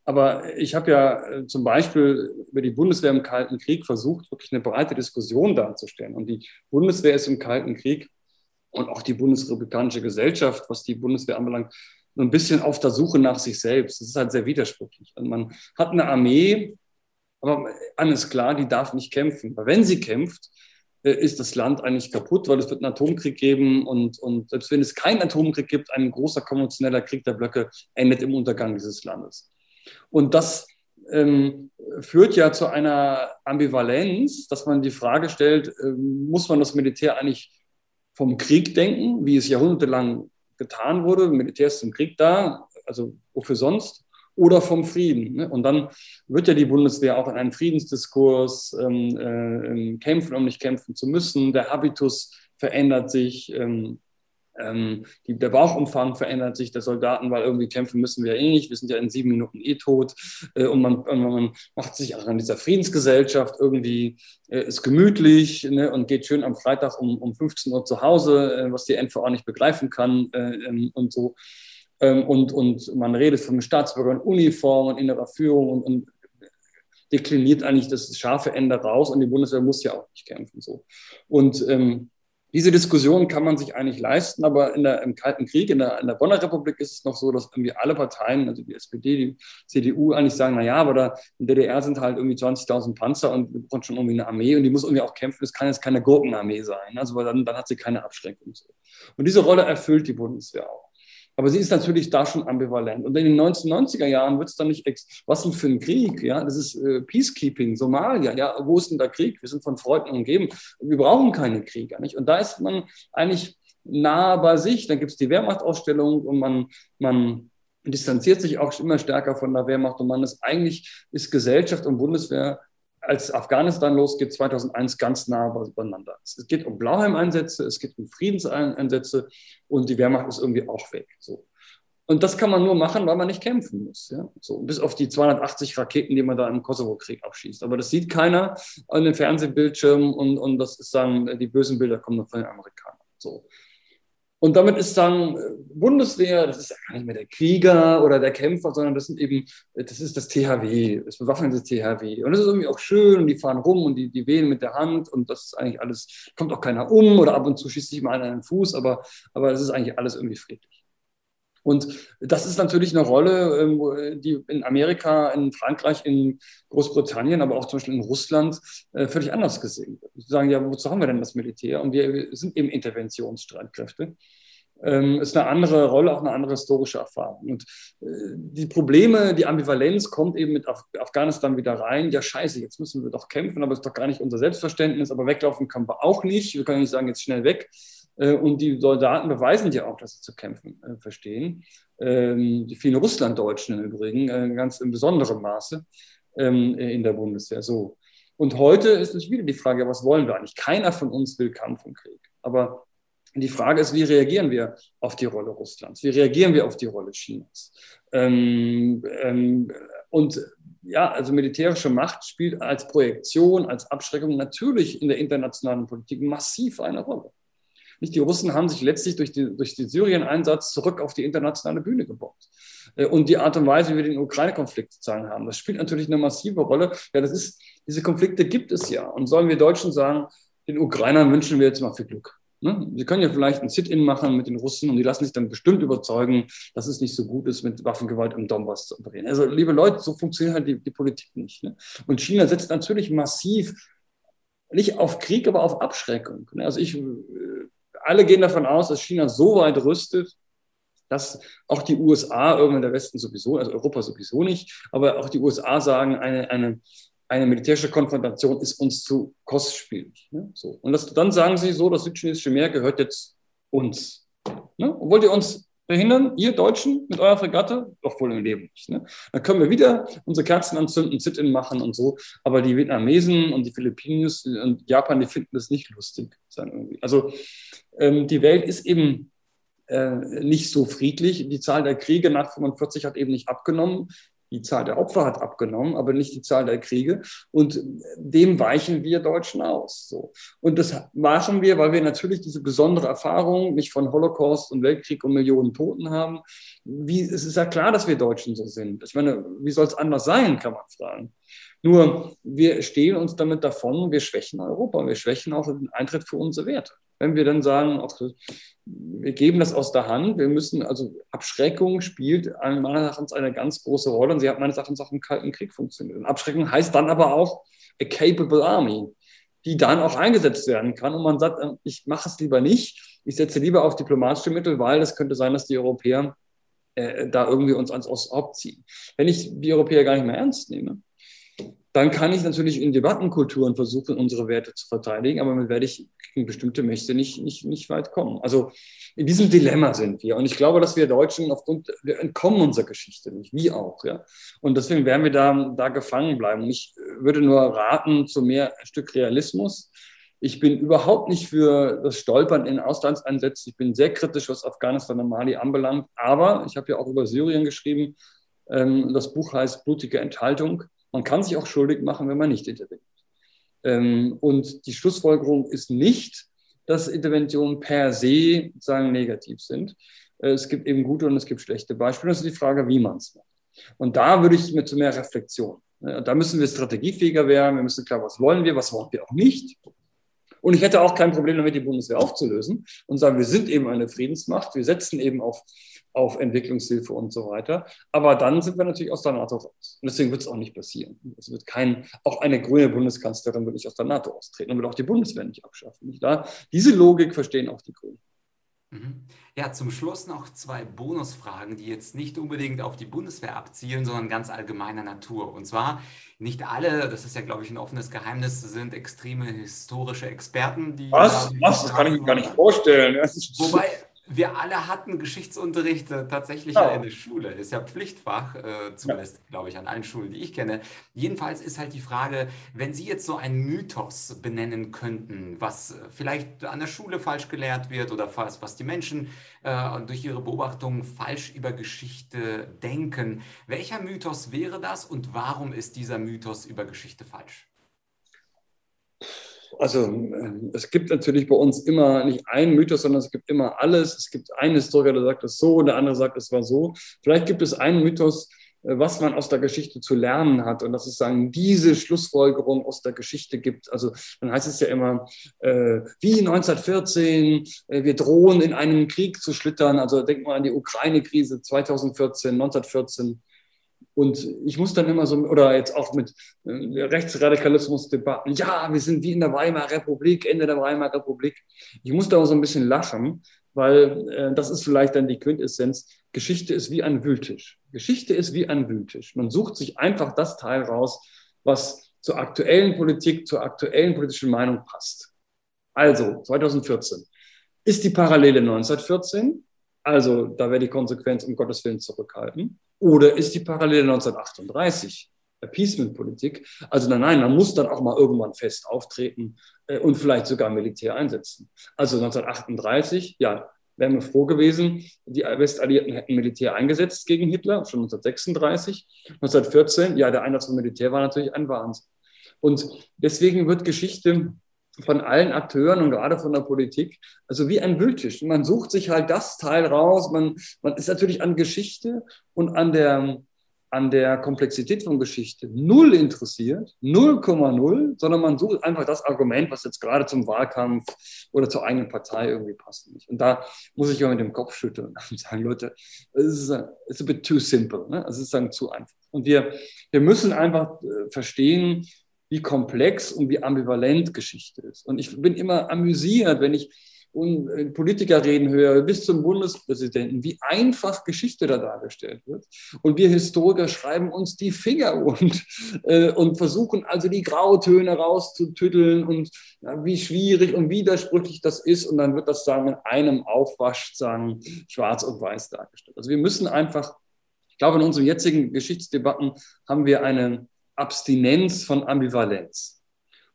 Aber ich habe ja äh, zum Beispiel über die Bundeswehr im Kalten Krieg versucht, wirklich eine breite Diskussion darzustellen. Und die Bundeswehr ist im Kalten Krieg und auch die bundesrepublikanische Gesellschaft, was die Bundeswehr anbelangt, so ein bisschen auf der Suche nach sich selbst. Das ist halt sehr widersprüchlich. Und man hat eine Armee, aber alles klar, die darf nicht kämpfen. Weil wenn sie kämpft, äh, ist das Land eigentlich kaputt, weil es wird einen Atomkrieg geben und, und selbst wenn es keinen Atomkrieg gibt, ein großer konventioneller Krieg der Blöcke endet im Untergang dieses Landes. Und das ähm, führt ja zu einer Ambivalenz, dass man die Frage stellt, äh, muss man das Militär eigentlich vom Krieg denken, wie es jahrhundertelang getan wurde, Militär ist zum Krieg da, also wofür sonst? Oder vom Frieden. Ne? Und dann wird ja die Bundeswehr auch in einen Friedensdiskurs ähm, äh, ähm, kämpfen, um nicht kämpfen zu müssen. Der Habitus verändert sich. Ähm, ähm, die, der Bauchumfang verändert sich der Soldaten, weil irgendwie kämpfen müssen wir ja eh nicht. Wir sind ja in sieben Minuten eh tot. Äh, und, man, man macht sich auch an dieser Friedensgesellschaft irgendwie, äh, ist gemütlich ne, und geht schön am Freitag um, um 15 Uhr zu Hause, äh, was die NVA nicht begreifen kann äh, ähm, und so. Ähm, und, und man redet von Staatsbürger in Uniform und innerer Führung und, und dekliniert eigentlich das scharfe Ende raus und die Bundeswehr muss ja auch nicht kämpfen. So. Und ähm, diese Diskussion kann man sich eigentlich leisten, aber in der, im Kalten Krieg, in der, in der Bonner Republik ist es noch so, dass irgendwie alle Parteien, also die SPD, die CDU, eigentlich sagen, naja, aber da in der DDR sind halt irgendwie 20.000 Panzer und wir brauchen schon irgendwie eine Armee und die muss irgendwie auch kämpfen. Das kann jetzt keine Gurkenarmee sein, also weil dann, dann hat sie keine Abschreckung. Und diese Rolle erfüllt die Bundeswehr auch. Aber sie ist natürlich da schon ambivalent. Und in den 1990er Jahren wird es dann nicht, was denn für ein Krieg? Ja, das ist äh, Peacekeeping, Somalia. Ja, wo ist denn der Krieg? Wir sind von Freunden umgeben. Wir brauchen keine Krieger. Nicht? Und da ist man eigentlich nah bei sich. Dann gibt es die Wehrmachtausstellung und man, man distanziert sich auch immer stärker von der Wehrmacht. Und man ist eigentlich, ist Gesellschaft und Bundeswehr als Afghanistan losgeht, 2001 ganz nah beieinander. Es geht um Blauheim-Einsätze, es geht um Friedenseinsätze und die Wehrmacht ist irgendwie auch weg. So. Und das kann man nur machen, weil man nicht kämpfen muss. Ja? So, bis auf die 280 Raketen, die man da im Kosovo-Krieg abschießt. Aber das sieht keiner an den Fernsehbildschirmen und, und das ist dann, die bösen Bilder kommen noch von den Amerikanern. So. Und damit ist dann äh, Bundeswehr, das ist ja gar nicht mehr der Krieger oder der Kämpfer, sondern das sind eben, das ist das THW, das bewaffnete THW. Und das ist irgendwie auch schön und die fahren rum und die, die wählen mit der Hand und das ist eigentlich alles, kommt auch keiner um oder ab und zu schießt sich mal einer an den Fuß, aber, aber das ist eigentlich alles irgendwie friedlich. Und das ist natürlich eine Rolle, ähm, die in Amerika, in Frankreich, in Großbritannien, aber auch zum Beispiel in Russland äh, völlig anders gesehen wird. Sie sagen, ja, wozu haben wir denn das Militär? Und wir sind eben Interventionsstreitkräfte. Ähm, ist eine andere Rolle, auch eine andere historische Erfahrung. Und äh, die Probleme, die Ambivalenz kommt eben mit Afghanistan wieder rein. Ja, scheiße, jetzt müssen wir doch kämpfen, aber es ist doch gar nicht unser Selbstverständnis. Aber weglaufen können wir auch nicht. Wir können nicht sagen, jetzt schnell weg. Äh, und die Soldaten beweisen ja auch, dass sie zu kämpfen äh, verstehen. Ähm, die vielen Russlanddeutschen im Übrigen, äh, ganz in besonderem Maße ähm, in der Bundeswehr. So. Und heute ist es wieder die Frage, was wollen wir eigentlich? Keiner von uns will Kampf und Krieg. Aber die Frage ist, wie reagieren wir auf die Rolle Russlands? Wie reagieren wir auf die Rolle Chinas? Ähm, ähm, und ja, also militärische Macht spielt als Projektion, als Abschreckung natürlich in der internationalen Politik massiv eine Rolle. Nicht die Russen haben sich letztlich durch, die, durch den Syrien-Einsatz zurück auf die internationale Bühne gebombt. Äh, und die Art und Weise, wie wir den Ukraine-Konflikt sozusagen haben, das spielt natürlich eine massive Rolle. Ja, das ist, diese Konflikte gibt es ja. Und sollen wir Deutschen sagen, den Ukrainern wünschen wir jetzt mal viel Glück. Ne? Sie können ja vielleicht ein Sit-in machen mit den Russen und die lassen sich dann bestimmt überzeugen, dass es nicht so gut ist, mit Waffengewalt im Donbass zu operieren. Also, liebe Leute, so funktioniert halt die, die Politik nicht. Ne? Und China setzt natürlich massiv nicht auf Krieg, aber auf Abschreckung. Ne? Also ich, äh, alle gehen davon aus, dass China so weit rüstet, dass auch die USA, irgendwann der Westen sowieso, also Europa sowieso nicht, aber auch die USA sagen, eine, eine, eine militärische Konfrontation ist uns zu kostspielig. Ne? So. Und das, dann sagen sie so, das südchinesische Meer gehört jetzt uns. Ne? Und wollt ihr uns verhindern, ihr Deutschen mit eurer Fregatte? Doch wohl im Leben nicht. Ne? Dann können wir wieder unsere Kerzen anzünden, Sit-in machen und so. Aber die Vietnamesen und die Philippines und Japan, die finden das nicht lustig. Also ähm, die Welt ist eben äh, nicht so friedlich. Die Zahl der Kriege nach 45 hat eben nicht abgenommen. Die Zahl der Opfer hat abgenommen, aber nicht die Zahl der Kriege. Und dem weichen wir Deutschen aus. So. Und das machen wir, weil wir natürlich diese besondere Erfahrung nicht von Holocaust und Weltkrieg und Millionen Toten haben. Wie, es ist ja klar, dass wir Deutschen so sind. Ich meine, wie soll es anders sein, kann man fragen. Nur wir stehlen uns damit davon, wir schwächen Europa, wir schwächen auch den Eintritt für unsere Werte. Wenn wir dann sagen, wir geben das aus der Hand, wir müssen, also Abschreckung spielt meines Erachtens eine ganz große Rolle und sie hat meines Erachtens auch im Kalten Krieg funktioniert. Und Abschreckung heißt dann aber auch a capable army, die dann auch eingesetzt werden kann und man sagt, ich mache es lieber nicht, ich setze lieber auf diplomatische Mittel, weil es könnte sein, dass die Europäer äh, da irgendwie uns ans Haupt ziehen. Wenn ich die Europäer gar nicht mehr ernst nehme, dann kann ich natürlich in Debattenkulturen versuchen, unsere Werte zu verteidigen, aber damit werde ich gegen bestimmte Mächte nicht, nicht, nicht weit kommen. Also in diesem Dilemma sind wir. Und ich glaube, dass wir Deutschen aufgrund, wir entkommen unserer Geschichte nicht, wie auch. Ja? Und deswegen werden wir da, da gefangen bleiben. Ich würde nur raten zu mehr Stück Realismus. Ich bin überhaupt nicht für das Stolpern in Auslandseinsätzen. Ich bin sehr kritisch, was Afghanistan und Mali anbelangt. Aber ich habe ja auch über Syrien geschrieben. Ähm, das Buch heißt Blutige Enthaltung. Man kann sich auch schuldig machen, wenn man nicht interveniert. Ähm, und die Schlussfolgerung ist nicht, dass Interventionen per se sagen negativ sind. Äh, es gibt eben gute und es gibt schlechte Beispiele. Das ist die Frage, wie man es macht. Und da würde ich mit zu mehr Reflexion. Da müssen wir strategiefähiger werden. Wir müssen klar, was wollen wir, was wollen wir auch nicht. Und ich hätte auch kein Problem damit, die Bundeswehr aufzulösen und sagen, wir sind eben eine Friedensmacht. Wir setzen eben auf auf Entwicklungshilfe und so weiter. Aber dann sind wir natürlich aus der NATO raus. Und deswegen wird es auch nicht passieren. Es wird kein, auch eine grüne Bundeskanzlerin wird nicht aus der NATO austreten und wird auch die Bundeswehr nicht abschaffen. Nicht da? Diese Logik verstehen auch die Grünen. Mhm. Ja, zum Schluss noch zwei Bonusfragen, die jetzt nicht unbedingt auf die Bundeswehr abzielen, sondern ganz allgemeiner Natur. Und zwar, nicht alle, das ist ja, glaube ich, ein offenes Geheimnis, sind extreme historische Experten, die. Was? Was? Das kann ich mir gar nicht vorstellen. Wobei, wir alle hatten Geschichtsunterricht äh, tatsächlich ja. in der Schule. Ist ja Pflichtfach, äh, zumindest, ja. glaube ich, an allen Schulen, die ich kenne. Jedenfalls ist halt die Frage, wenn Sie jetzt so einen Mythos benennen könnten, was vielleicht an der Schule falsch gelehrt wird oder was, was die Menschen äh, durch ihre Beobachtungen falsch über Geschichte denken, welcher Mythos wäre das und warum ist dieser Mythos über Geschichte falsch? Also ähm, es gibt natürlich bei uns immer nicht einen Mythos, sondern es gibt immer alles. Es gibt einen Historiker, der sagt es so der andere sagt, es war so. Vielleicht gibt es einen Mythos, äh, was man aus der Geschichte zu lernen hat und dass es sagen, diese Schlussfolgerung aus der Geschichte gibt. Also dann heißt es ja immer, äh, wie 1914, äh, wir drohen in einen Krieg zu schlittern. Also denkt mal an die Ukraine-Krise 2014, 1914. Und ich muss dann immer so, oder jetzt auch mit äh, Rechtsradikalismus-Debatten, ja, wir sind wie in der Weimarer Republik, Ende der Weimarer Republik. Ich muss da auch so ein bisschen lachen, weil äh, das ist vielleicht dann die Quintessenz. Geschichte ist wie ein Wühltisch. Geschichte ist wie ein Wühltisch. Man sucht sich einfach das Teil raus, was zur aktuellen Politik, zur aktuellen politischen Meinung passt. Also 2014. Ist die Parallele 1914? Also da wäre die Konsequenz um Gottes Willen zurückhalten. Oder ist die Parallele 1938? Appeasement-Politik. Also nein, nein, man muss dann auch mal irgendwann fest auftreten äh, und vielleicht sogar Militär einsetzen. Also 1938, ja, wären wir froh gewesen, die Westalliierten hätten Militär eingesetzt gegen Hitler, schon 1936. 1914, ja, der Einsatz von Militär war natürlich ein Wahnsinn. Und deswegen wird Geschichte von allen Akteuren und gerade von der Politik, also wie ein Wühltisch. Man sucht sich halt das Teil raus, man, man ist natürlich an Geschichte und an der, an der Komplexität von Geschichte null interessiert, 0,0, sondern man sucht einfach das Argument, was jetzt gerade zum Wahlkampf oder zur eigenen Partei irgendwie passt. Und da muss ich auch mit dem Kopf schütteln und sagen, Leute, es ist, it's a bit too simple, ne? es ist dann zu einfach. Und wir, wir müssen einfach äh, verstehen, wie komplex und wie ambivalent Geschichte ist. Und ich bin immer amüsiert, wenn ich äh, Politiker reden höre, bis zum Bundespräsidenten, wie einfach Geschichte da dargestellt wird. Und wir Historiker schreiben uns die Finger und, äh, und versuchen also die Grautöne rauszutütteln und ja, wie schwierig und widersprüchlich das ist. Und dann wird das sagen in einem Aufwasch sagen, schwarz und weiß dargestellt. Also wir müssen einfach, ich glaube, in unseren jetzigen Geschichtsdebatten haben wir eine Abstinenz von Ambivalenz.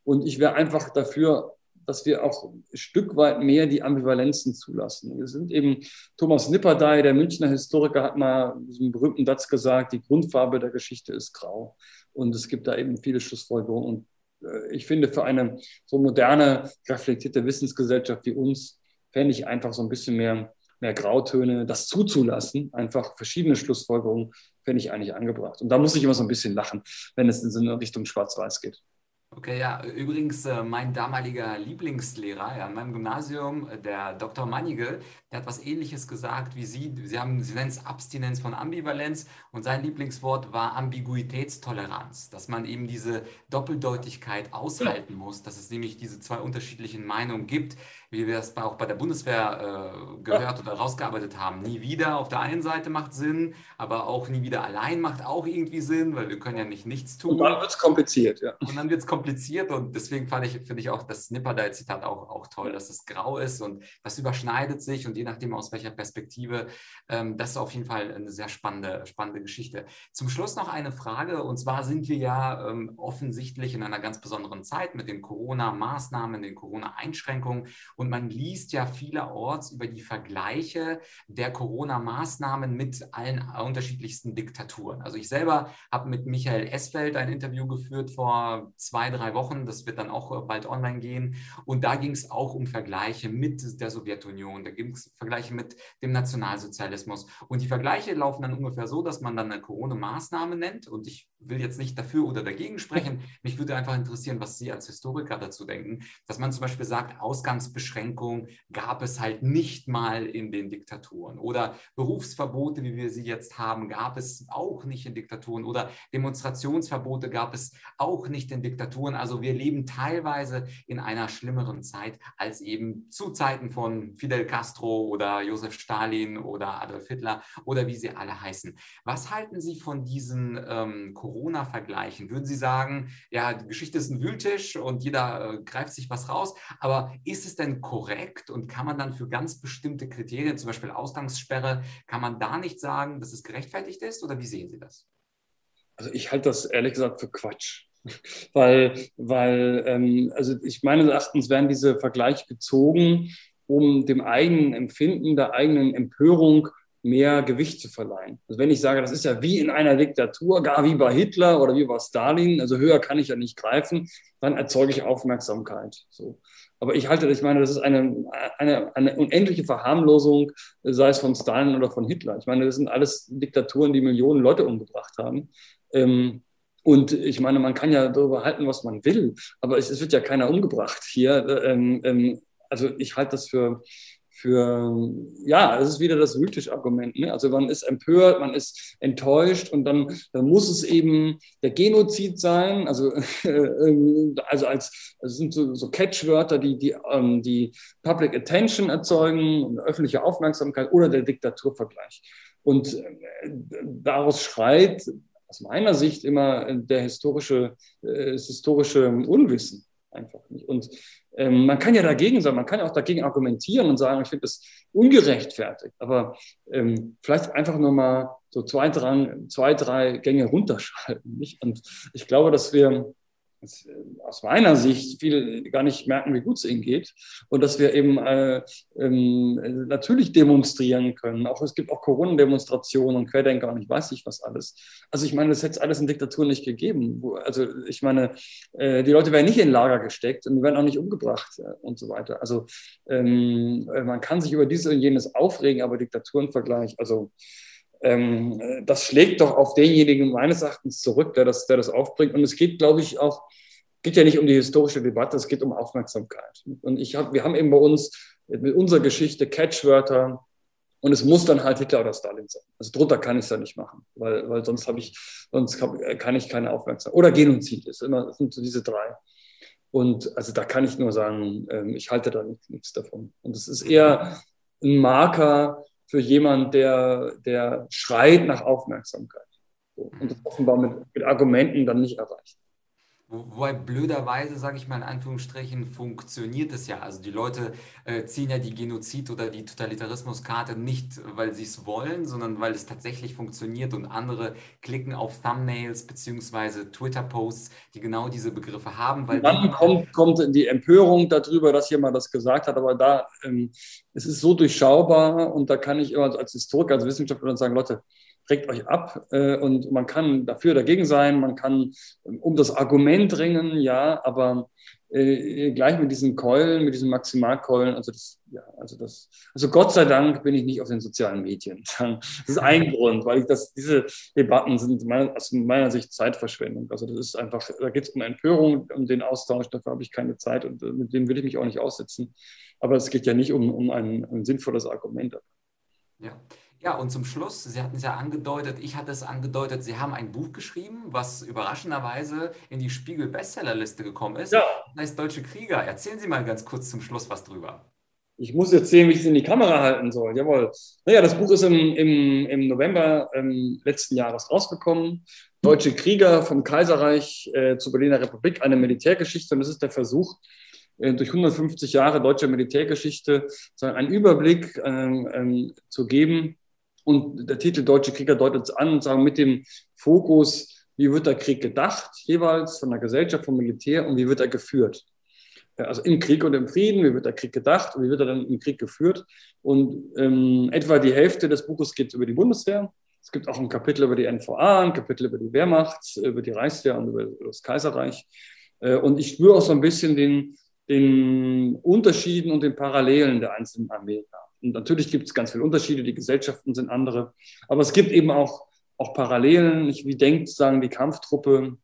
Und ich wäre einfach dafür, dass wir auch ein Stück weit mehr die Ambivalenzen zulassen. Wir sind eben, Thomas Nipperdey, der Münchner Historiker, hat mal diesen berühmten Satz gesagt, die Grundfarbe der Geschichte ist grau. Und es gibt da eben viele Schlussfolgerungen. Und äh, ich finde, für eine so moderne, reflektierte Wissensgesellschaft wie uns, fände ich einfach so ein bisschen mehr, mehr Grautöne, das zuzulassen, einfach verschiedene Schlussfolgerungen fände ich eigentlich angebracht. Und da muss ich immer so ein bisschen lachen, wenn es in so eine Richtung Schwarz-Weiß geht. Okay, ja, übrigens äh, mein damaliger Lieblingslehrer ja, an meinem Gymnasium, äh, der Dr. Mannige, der hat was ähnliches gesagt wie Sie. Sie, haben, Sie nennen es Abstinenz von Ambivalenz und sein Lieblingswort war Ambiguitätstoleranz, dass man eben diese Doppeldeutigkeit aushalten muss, dass es nämlich diese zwei unterschiedlichen Meinungen gibt, wie wir es auch bei der Bundeswehr äh, gehört oder rausgearbeitet haben. Nie wieder auf der einen Seite macht Sinn, aber auch nie wieder allein macht auch irgendwie Sinn, weil wir können ja nicht nichts tun. Und dann wird es kompliziert, ja. Und dann wird es kompliziert und deswegen fand ich, finde ich auch das Nipperdai-Zitat auch, auch toll, dass es grau ist und das überschneidet sich und je nachdem aus welcher Perspektive, ähm, das ist auf jeden Fall eine sehr spannende, spannende Geschichte. Zum Schluss noch eine Frage und zwar sind wir ja ähm, offensichtlich in einer ganz besonderen Zeit mit den Corona-Maßnahmen, den Corona-Einschränkungen und man liest ja vielerorts über die Vergleiche der Corona-Maßnahmen mit allen unterschiedlichsten Diktaturen. Also ich selber habe mit Michael Esfeld ein Interview geführt vor zwei, drei Wochen. Das wird dann auch bald online gehen. Und da ging es auch um Vergleiche mit der Sowjetunion. Da ging es Vergleiche mit dem Nationalsozialismus. Und die Vergleiche laufen dann ungefähr so, dass man dann eine Corona-Maßnahme nennt. Und ich will jetzt nicht dafür oder dagegen sprechen. Mich würde einfach interessieren, was Sie als Historiker dazu denken, dass man zum Beispiel sagt, Ausgangsbeschränkung gab es halt nicht mal in den Diktaturen oder Berufsverbote, wie wir sie jetzt haben, gab es auch nicht in Diktaturen oder Demonstrationsverbote gab es auch nicht in Diktaturen. Also wir leben teilweise in einer schlimmeren Zeit als eben zu Zeiten von Fidel Castro oder Josef Stalin oder Adolf Hitler oder wie sie alle heißen. Was halten Sie von diesen ähm, Corona-Vergleichen? Würden Sie sagen, ja, die Geschichte ist ein Wühltisch und jeder äh, greift sich was raus, aber ist es denn korrekt und kann man dann für ganz bestimmte Kriterien, zum Beispiel Ausgangssperre, kann man da nicht sagen, dass es gerechtfertigt ist oder wie sehen Sie das? Also ich halte das ehrlich gesagt für Quatsch. weil, weil ähm, also ich meines Erachtens werden diese Vergleiche gezogen, um dem eigenen Empfinden, der eigenen Empörung mehr Gewicht zu verleihen. Also wenn ich sage, das ist ja wie in einer Diktatur, gar wie bei Hitler oder wie bei Stalin, also höher kann ich ja nicht greifen, dann erzeuge ich Aufmerksamkeit. So. Aber ich halte, ich meine, das ist eine, eine, eine unendliche Verharmlosung, sei es von Stalin oder von Hitler. Ich meine, das sind alles Diktaturen, die Millionen Leute umgebracht haben. Ähm, und ich meine, man kann ja darüber halten, was man will, aber es, es wird ja keiner umgebracht hier. Ähm, ähm, also ich halte das für, für, ja, es ist wieder das Wühltisch-Argument. Ne? Also man ist empört, man ist enttäuscht und dann, dann muss es eben der Genozid sein. Also, äh, also als, also sind so, so Catchwörter, die, die, ähm, die Public Attention erzeugen und öffentliche Aufmerksamkeit oder der Diktaturvergleich. Und äh, daraus schreit aus meiner Sicht immer der historische, äh, das historische Unwissen einfach nicht. Und ähm, man kann ja dagegen sein, man kann ja auch dagegen argumentieren und sagen, ich finde das ungerechtfertigt, aber ähm, vielleicht einfach nur mal so zwei, drei, zwei, drei Gänge runterschalten. Nicht? Und ich glaube, dass wir äh, aus meiner Sicht viele gar nicht merken, wie gut es ihnen geht und dass wir eben äh, ähm, natürlich demonstrieren können. Auch es gibt auch Corona-Demonstrationen und Querdenker und ich weiß nicht was alles. Also ich meine, das hätte es alles in Diktatur nicht gegeben. Also ich meine, äh, die Leute werden nicht in Lager gesteckt und werden auch nicht umgebracht äh, und so weiter. Also ähm, äh, man kann sich über dieses und jenes aufregen, aber Diktaturenvergleich, also ähm, das schlägt doch auf denjenigen meines Erachtens zurück, der das, der das aufbringt. Und es geht, glaube ich, auch, geht ja nicht um die historische Debatte, es geht um Aufmerksamkeit. Und ich hab, wir haben eben bei uns mit unserer Geschichte Catchwörter und es muss dann halt Hitler oder Stalin sein. Also drunter kann ich es ja nicht machen, weil, weil sonst habe ich, sonst hab, kann ich keine Aufmerksamkeit. Oder Genozid ist immer, sind so diese drei. Und also da kann ich nur sagen, ähm, ich halte da nichts davon. Und es ist eher ein Marker für jemanden, der, der schreit nach Aufmerksamkeit. Und das offenbar mit, mit Argumenten dann nicht erreicht. Wobei blöderweise, sage ich mal in Anführungsstrichen, funktioniert es ja. Also die Leute äh, ziehen ja die Genozid- oder die Totalitarismuskarte nicht, weil sie es wollen, sondern weil es tatsächlich funktioniert und andere klicken auf Thumbnails bzw. Twitter-Posts, die genau diese Begriffe haben. Weil dann kommt, kommt die Empörung darüber, dass jemand das gesagt hat, aber da ähm, es ist so durchschaubar und da kann ich immer als Historiker, als Wissenschaftler sagen, Leute, regt euch ab äh, und man kann dafür dagegen sein, man kann ähm, um das Argument ringen, ja, aber äh, gleich mit diesen Keulen, mit diesen Maximalkeulen, also das, ja, also das, also Gott sei Dank bin ich nicht auf den sozialen Medien. Das ist ein Grund, weil ich das, diese Debatten sind mein, aus meiner Sicht Zeitverschwendung. Also das ist einfach, da geht es um Empörung, um den Austausch, dafür habe ich keine Zeit und äh, mit dem will ich mich auch nicht aussetzen. Aber es geht ja nicht um, um ein, ein sinnvolles Argument. Ja. Ja, und zum Schluss, Sie hatten es ja angedeutet, ich hatte es angedeutet, Sie haben ein Buch geschrieben, was überraschenderweise in die Spiegel-Bestsellerliste gekommen ist. Ja. Das heißt Deutsche Krieger. Erzählen Sie mal ganz kurz zum Schluss was drüber. Ich muss jetzt sehen, wie ich es in die Kamera halten soll. Jawohl. Naja, das Buch ist im, im, im November ähm, letzten Jahres rausgekommen. Deutsche Krieger vom Kaiserreich äh, zur Berliner Republik, eine Militärgeschichte. Und das ist der Versuch, äh, durch 150 Jahre deutscher Militärgeschichte einen Überblick ähm, ähm, zu geben und der Titel Deutsche Krieger deutet es an und sagen mit dem Fokus, wie wird der Krieg gedacht, jeweils von der Gesellschaft, vom Militär und wie wird er geführt. Also im Krieg und im Frieden, wie wird der Krieg gedacht und wie wird er dann im Krieg geführt. Und ähm, etwa die Hälfte des Buches geht über die Bundeswehr. Es gibt auch ein Kapitel über die NVA, ein Kapitel über die Wehrmacht, über die Reichswehr und über das Kaiserreich. Äh, und ich spüre auch so ein bisschen den, den Unterschieden und den Parallelen der einzelnen Armeen. Und natürlich gibt es ganz viele Unterschiede, die Gesellschaften sind andere, aber es gibt eben auch, auch Parallelen. Wie denkt sagen die Kampftruppe,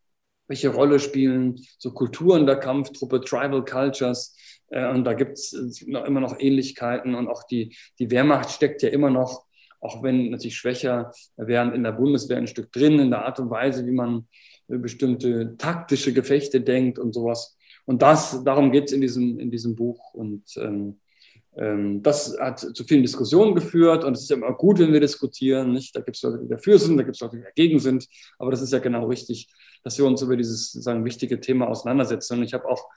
welche Rolle spielen so Kulturen der Kampftruppe, Tribal Cultures? Äh, und da gibt es immer noch Ähnlichkeiten und auch die, die Wehrmacht steckt ja immer noch, auch wenn natürlich schwächer, während in der Bundeswehr ein Stück drin, in der Art und Weise, wie man bestimmte taktische Gefechte denkt und sowas. Und das, darum geht es in diesem, in diesem Buch. Und ähm, das hat zu vielen Diskussionen geführt und es ist ja immer gut, wenn wir diskutieren. Nicht? Da gibt es Leute, die dafür sind, da gibt es Leute, die dagegen sind. Aber das ist ja genau richtig, dass wir uns über dieses sozusagen wichtige Thema auseinandersetzen. Und ich habe auch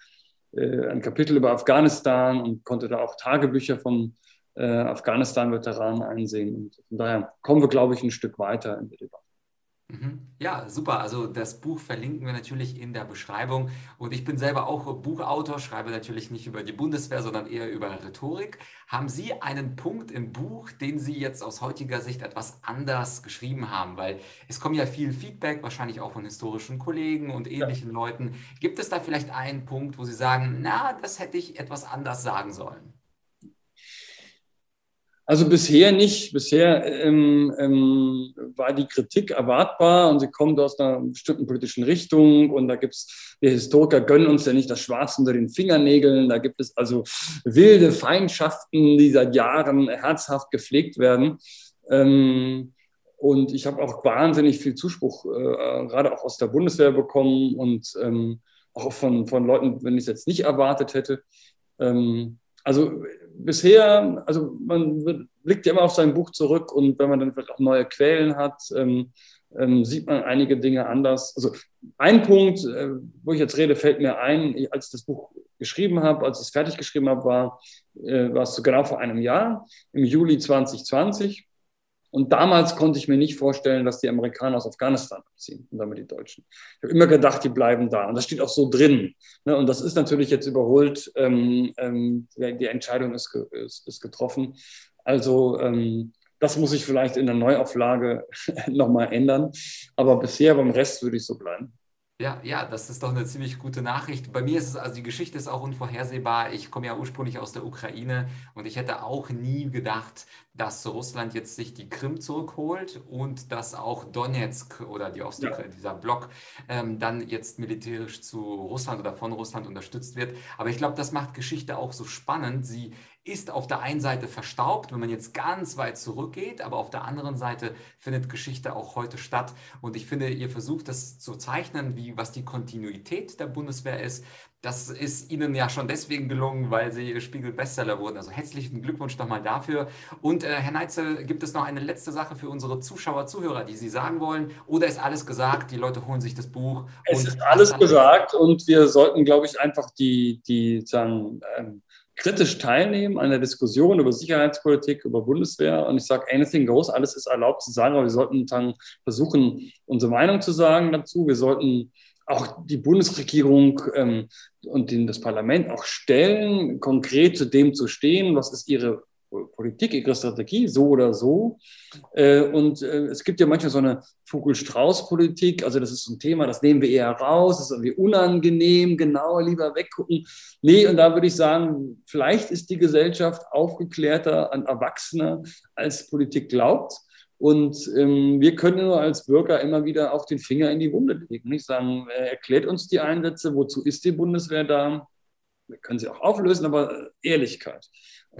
äh, ein Kapitel über Afghanistan und konnte da auch Tagebücher von äh, Afghanistan-Veteranen einsehen. Und von daher kommen wir, glaube ich, ein Stück weiter in der Debatte. Mhm. Ja, super. Also das Buch verlinken wir natürlich in der Beschreibung. Und ich bin selber auch Buchautor, schreibe natürlich nicht über die Bundeswehr, sondern eher über Rhetorik. Haben Sie einen Punkt im Buch, den Sie jetzt aus heutiger Sicht etwas anders geschrieben haben? Weil es kommt ja viel Feedback, wahrscheinlich auch von historischen Kollegen und ähnlichen ja. Leuten. Gibt es da vielleicht einen Punkt, wo Sie sagen, na, das hätte ich etwas anders sagen sollen? Also bisher nicht. Bisher ähm, ähm, war die Kritik erwartbar und sie kommt aus einer bestimmten politischen Richtung und da gibt es, wir Historiker gönnen uns ja nicht das Schwarz unter den Fingernägeln. Da gibt es also wilde Feindschaften, die seit Jahren herzhaft gepflegt werden. Ähm, und ich habe auch wahnsinnig viel Zuspruch, äh, gerade auch aus der Bundeswehr bekommen und ähm, auch von, von Leuten, wenn ich es jetzt nicht erwartet hätte. Ähm, also bisher, also man blickt ja immer auf sein Buch zurück und wenn man dann vielleicht auch neue Quellen hat, ähm, ähm, sieht man einige Dinge anders. Also ein Punkt, äh, wo ich jetzt rede, fällt mir ein, als ich das Buch geschrieben habe, als ich es fertig geschrieben habe, war, äh, war es so genau vor einem Jahr, im Juli 2020. Und damals konnte ich mir nicht vorstellen, dass die Amerikaner aus Afghanistan abziehen und damit die Deutschen. Ich habe immer gedacht, die bleiben da. Und das steht auch so drin. Ne? Und das ist natürlich jetzt überholt. Ähm, ähm, die Entscheidung ist, getroffen. Also ähm, das muss ich vielleicht in der Neuauflage nochmal ändern. Aber bisher beim Rest würde ich so bleiben. Ja, ja, das ist doch eine ziemlich gute Nachricht. Bei mir ist es, also die Geschichte ist auch unvorhersehbar. Ich komme ja ursprünglich aus der Ukraine und ich hätte auch nie gedacht, dass Russland jetzt sich die Krim zurückholt und dass auch Donetsk oder die Ostukraine, ja. dieser Block, ähm, dann jetzt militärisch zu Russland oder von Russland unterstützt wird. Aber ich glaube, das macht Geschichte auch so spannend. Sie ist auf der einen Seite verstaubt, wenn man jetzt ganz weit zurückgeht, aber auf der anderen Seite findet Geschichte auch heute statt. Und ich finde, ihr versucht das zu zeichnen, wie was die Kontinuität der Bundeswehr ist. Das ist Ihnen ja schon deswegen gelungen, weil Sie Spiegel-Bestseller wurden. Also herzlichen Glückwunsch nochmal dafür. Und äh, Herr Neitzel, gibt es noch eine letzte Sache für unsere Zuschauer, Zuhörer, die Sie sagen wollen? Oder ist alles gesagt? Die Leute holen sich das Buch. Es ist alles gesagt und wir sollten, glaube ich, einfach die, die sagen, ähm, kritisch teilnehmen an der Diskussion über Sicherheitspolitik, über Bundeswehr. Und ich sage, anything goes, alles ist erlaubt zu sagen, aber wir sollten dann versuchen, unsere Meinung zu sagen dazu. Wir sollten auch die Bundesregierung ähm, und das Parlament auch stellen, konkret zu dem zu stehen, was ist ihre Politik, ihre Strategie, so oder so. Äh, und äh, es gibt ja manchmal so eine Vogel-Strauß-Politik, also das ist so ein Thema, das nehmen wir eher raus, das ist irgendwie unangenehm, genauer, lieber weggucken. Nee, und da würde ich sagen, vielleicht ist die Gesellschaft aufgeklärter, an Erwachsener, als Politik glaubt. Und ähm, wir können nur als Bürger immer wieder auch den Finger in die Wunde legen. Nicht sagen, äh, erklärt uns die Einsätze, wozu ist die Bundeswehr da? Wir können sie auch auflösen, aber Ehrlichkeit.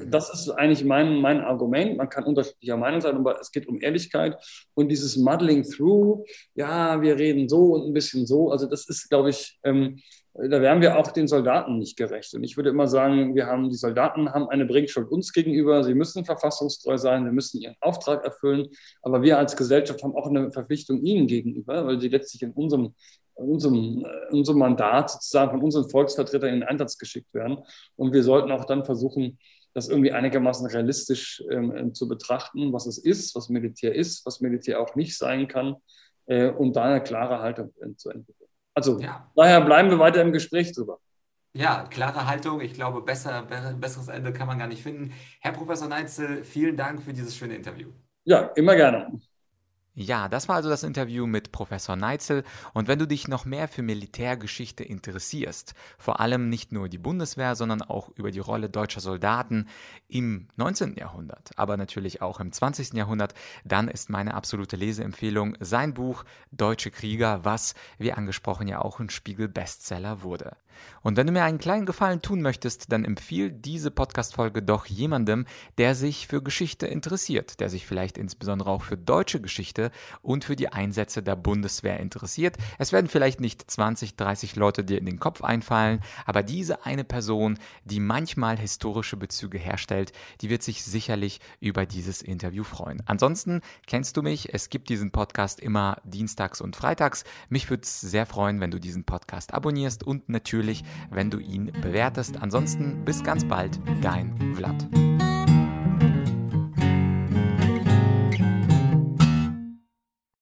Das ist eigentlich mein, mein Argument. Man kann unterschiedlicher Meinung sein, aber es geht um Ehrlichkeit und dieses Muddling through. Ja, wir reden so und ein bisschen so. Also das ist, glaube ich, ähm, da wären wir auch den Soldaten nicht gerecht. Und ich würde immer sagen, wir haben, die Soldaten haben eine Bringschuld uns gegenüber. Sie müssen verfassungstreu sein, wir müssen ihren Auftrag erfüllen. Aber wir als Gesellschaft haben auch eine Verpflichtung ihnen gegenüber, weil sie letztlich in unserem, in unserem, in unserem Mandat sozusagen von unseren Volksvertretern in den Einsatz geschickt werden. Und wir sollten auch dann versuchen, das irgendwie einigermaßen realistisch ähm, zu betrachten, was es ist, was Militär ist, was Militär auch nicht sein kann äh, und da eine klare Haltung zu entwickeln. Also ja. daher bleiben wir weiter im Gespräch drüber. Ja, klare Haltung. Ich glaube, besser, besseres Ende kann man gar nicht finden. Herr Professor Neitzel, vielen Dank für dieses schöne Interview. Ja, immer gerne. Ja, das war also das Interview mit Professor Neitzel. Und wenn du dich noch mehr für Militärgeschichte interessierst, vor allem nicht nur die Bundeswehr, sondern auch über die Rolle deutscher Soldaten im 19. Jahrhundert, aber natürlich auch im 20. Jahrhundert, dann ist meine absolute Leseempfehlung sein Buch Deutsche Krieger, was, wie angesprochen, ja auch ein Spiegel-Bestseller wurde. Und wenn du mir einen kleinen Gefallen tun möchtest, dann empfiehl diese Podcast-Folge doch jemandem, der sich für Geschichte interessiert, der sich vielleicht insbesondere auch für deutsche Geschichte und für die Einsätze der Bundeswehr interessiert. Es werden vielleicht nicht 20, 30 Leute dir in den Kopf einfallen, aber diese eine Person, die manchmal historische Bezüge herstellt, die wird sich sicherlich über dieses Interview freuen. Ansonsten kennst du mich, es gibt diesen Podcast immer dienstags und freitags. Mich würde es sehr freuen, wenn du diesen Podcast abonnierst und natürlich, wenn du ihn bewertest. Ansonsten bis ganz bald, dein Vlad.